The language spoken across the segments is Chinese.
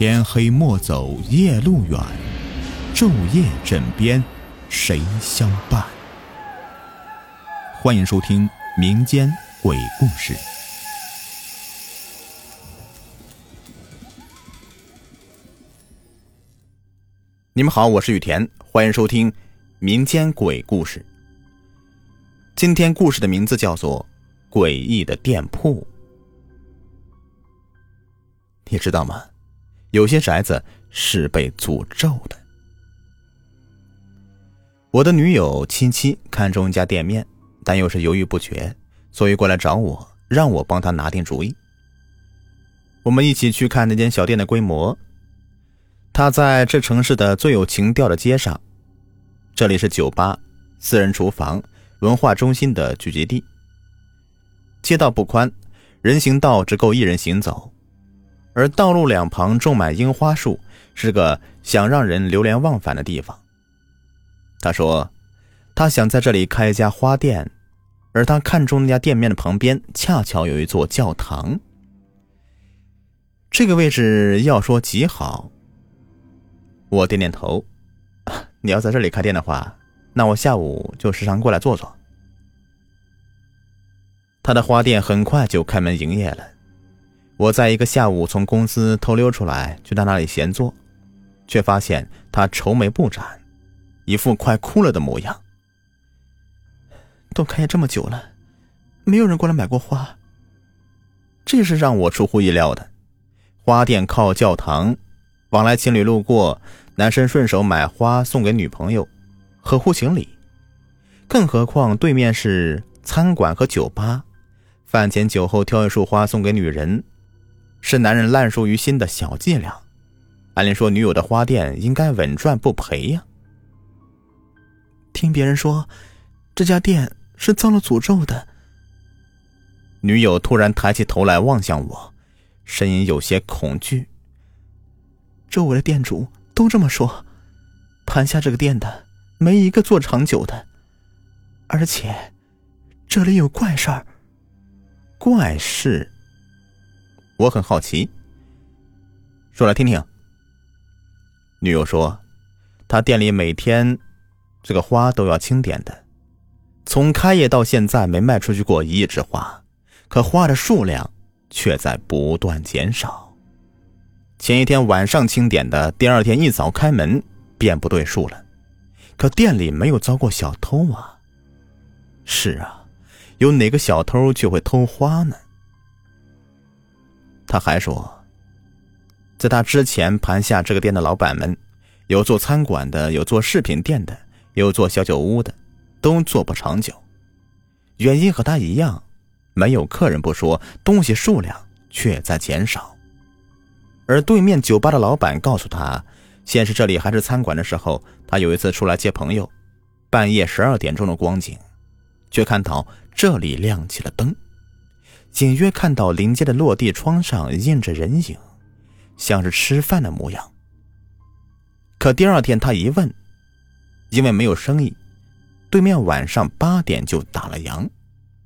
天黑莫走夜路远，昼夜枕边谁相伴？欢迎收听民间鬼故事。你们好，我是雨田，欢迎收听民间鬼故事。今天故事的名字叫做《诡异的店铺》。你知道吗？有些宅子是被诅咒的。我的女友亲戚看中一家店面，但又是犹豫不决，所以过来找我，让我帮她拿定主意。我们一起去看那间小店的规模。它在这城市的最有情调的街上，这里是酒吧、私人厨房、文化中心的聚集地。街道不宽，人行道只够一人行走。而道路两旁种满樱花树，是个想让人流连忘返的地方。他说，他想在这里开一家花店，而他看中那家店面的旁边恰巧有一座教堂。这个位置要说极好。我点点头，你要在这里开店的话，那我下午就时常过来坐坐。他的花店很快就开门营业了。我在一个下午从公司偷溜出来，去他那里闲坐，却发现他愁眉不展，一副快哭了的模样。都开业这么久了，没有人过来买过花。这是让我出乎意料的。花店靠教堂，往来情侣路过，男生顺手买花送给女朋友，合乎情理。更何况对面是餐馆和酒吧，饭前酒后挑一束花送给女人。是男人烂熟于心的小伎俩。按理说，女友的花店应该稳赚不赔呀。听别人说，这家店是遭了诅咒的。女友突然抬起头来望向我，声音有些恐惧。周围的店主都这么说，盘下这个店的没一个做长久的，而且这里有怪事儿。怪事。我很好奇，说来听听。女友说，她店里每天这个花都要清点的，从开业到现在没卖出去过一枝花，可花的数量却在不断减少。前一天晚上清点的，第二天一早开门便不对数了。可店里没有遭过小偷啊？是啊，有哪个小偷却会偷花呢？他还说，在他之前盘下这个店的老板们，有做餐馆的，有做饰品店的，有做小酒屋的，都做不长久。原因和他一样，没有客人不说，东西数量却在减少。而对面酒吧的老板告诉他，先是这里还是餐馆的时候，他有一次出来接朋友，半夜十二点钟的光景，却看到这里亮起了灯。隐约看到临街的落地窗上印着人影，像是吃饭的模样。可第二天他一问，因为没有生意，对面晚上八点就打了烊，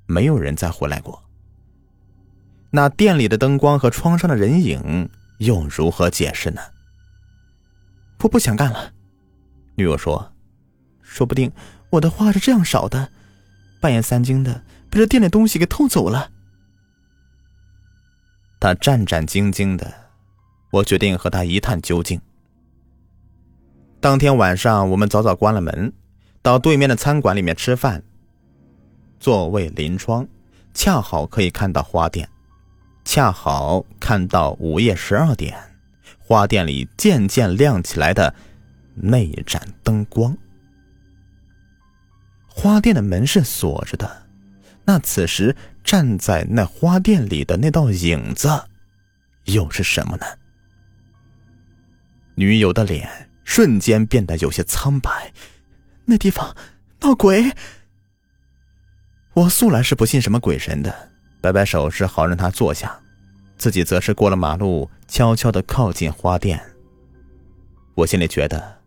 没有人再回来过。那店里的灯光和窗上的人影又如何解释呢？我不想干了，女友说：“说不定我的话是这样少的，半夜三更的被这店里东西给偷走了。”他战战兢兢的，我决定和他一探究竟。当天晚上，我们早早关了门，到对面的餐馆里面吃饭。座位临窗，恰好可以看到花店，恰好看到午夜十二点，花店里渐渐亮起来的那一盏灯光。花店的门是锁着的。那此时站在那花店里的那道影子，又是什么呢？女友的脸瞬间变得有些苍白。那地方闹鬼。我素来是不信什么鬼神的，摆摆手示好让他坐下，自己则是过了马路，悄悄的靠近花店。我心里觉得，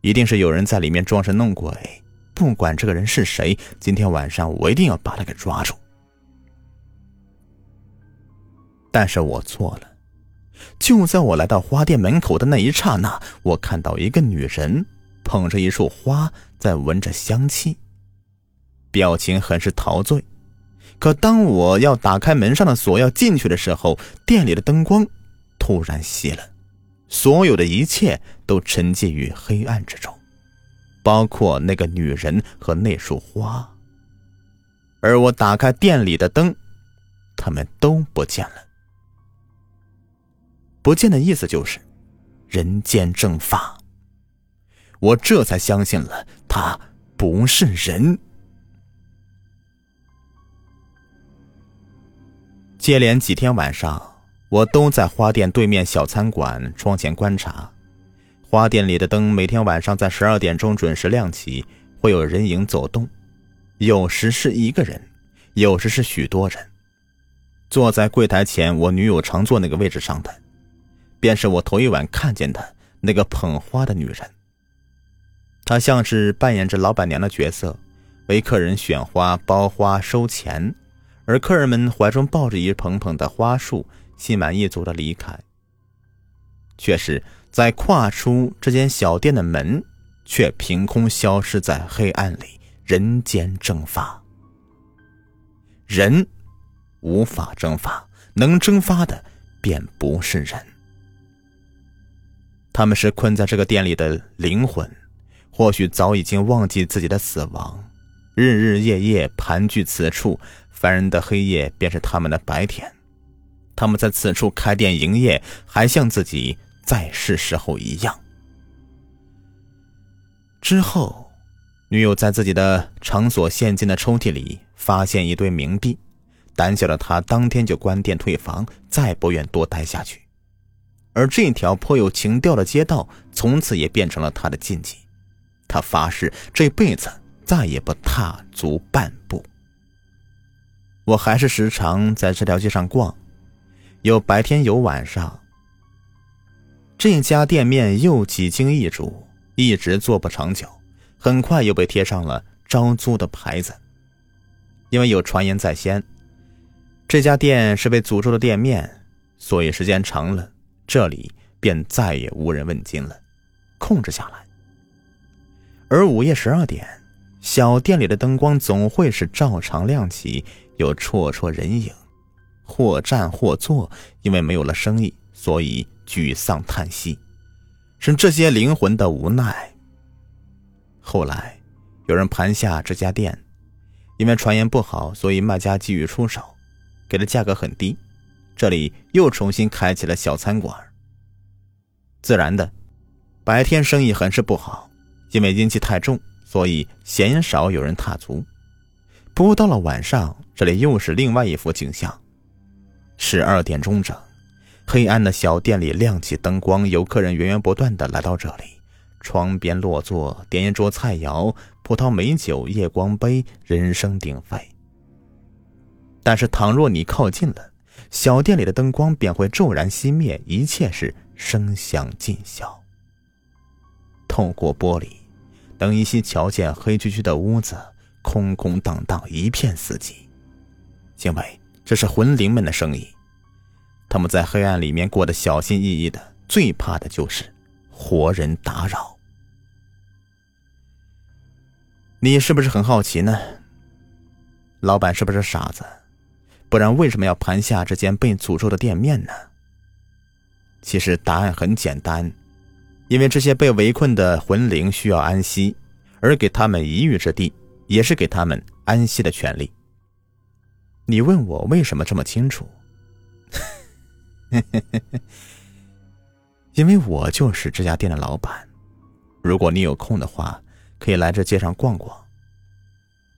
一定是有人在里面装神弄鬼。不管这个人是谁，今天晚上我一定要把他给抓住。但是我错了，就在我来到花店门口的那一刹那，我看到一个女人捧着一束花，在闻着香气，表情很是陶醉。可当我要打开门上的锁要进去的时候，店里的灯光突然熄了，所有的一切都沉寂于黑暗之中，包括那个女人和那束花。而我打开店里的灯，他们都不见了。不见的意思就是人间蒸发。我这才相信了，他不是人。接连几天晚上，我都在花店对面小餐馆窗前观察。花店里的灯每天晚上在十二点钟准时亮起，会有人影走动，有时是一个人，有时是许多人。坐在柜台前，我女友常坐那个位置上的，便是我头一晚看见的那个捧花的女人。她像是扮演着老板娘的角色，为客人选花、包花、收钱。而客人们怀中抱着一捧捧的花束，心满意足的离开。却是在跨出这间小店的门，却凭空消失在黑暗里，人间蒸发。人无法蒸发，能蒸发的便不是人。他们是困在这个店里的灵魂，或许早已经忘记自己的死亡，日日夜夜盘踞此处。凡人的黑夜便是他们的白天，他们在此处开店营业，还像自己在世时候一样。之后，女友在自己的场所现金的抽屉里发现一堆冥币，胆小的她当天就关店退房，再不愿多待下去。而这条颇有情调的街道，从此也变成了她的禁忌。她发誓这辈子再也不踏足半步。我还是时常在这条街上逛，有白天有晚上。这家店面又几经易主，一直做不长久，很快又被贴上了招租的牌子。因为有传言在先，这家店是被诅咒的店面，所以时间长了，这里便再也无人问津了，控制下来。而午夜十二点，小店里的灯光总会是照常亮起。有绰绰人影，或站或坐，因为没有了生意，所以沮丧叹息，是这些灵魂的无奈。后来，有人盘下这家店，因为传言不好，所以卖家急于出手，给的价格很低，这里又重新开起了小餐馆。自然的，白天生意很是不好，因为阴气太重，所以鲜少有人踏足。不过到了晚上。这里又是另外一幅景象。十二点钟整，黑暗的小店里亮起灯光，有客人源源不断的来到这里，窗边落座，点一桌菜肴，葡萄美酒，夜光杯，人声鼎沸。但是倘若你靠近了，小店里的灯光便会骤然熄灭，一切是声响尽消。透过玻璃，等依稀瞧见黑黢黢的屋子，空空荡荡，一片死寂。因为这是魂灵们的生意，他们在黑暗里面过得小心翼翼的，最怕的就是活人打扰。你是不是很好奇呢？老板是不是傻子？不然为什么要盘下这间被诅咒的店面呢？其实答案很简单，因为这些被围困的魂灵需要安息，而给他们一隅之地，也是给他们安息的权利。你问我为什么这么清楚？因为我就是这家店的老板。如果你有空的话，可以来这街上逛逛。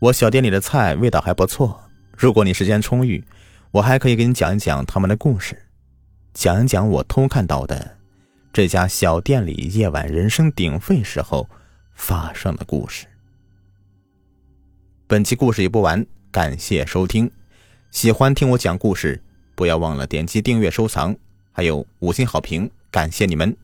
我小店里的菜味道还不错。如果你时间充裕，我还可以给你讲一讲他们的故事，讲一讲我偷看到的这家小店里夜晚人声鼎沸时候发生的故事。本期故事已播完，感谢收听。喜欢听我讲故事，不要忘了点击订阅、收藏，还有五星好评，感谢你们！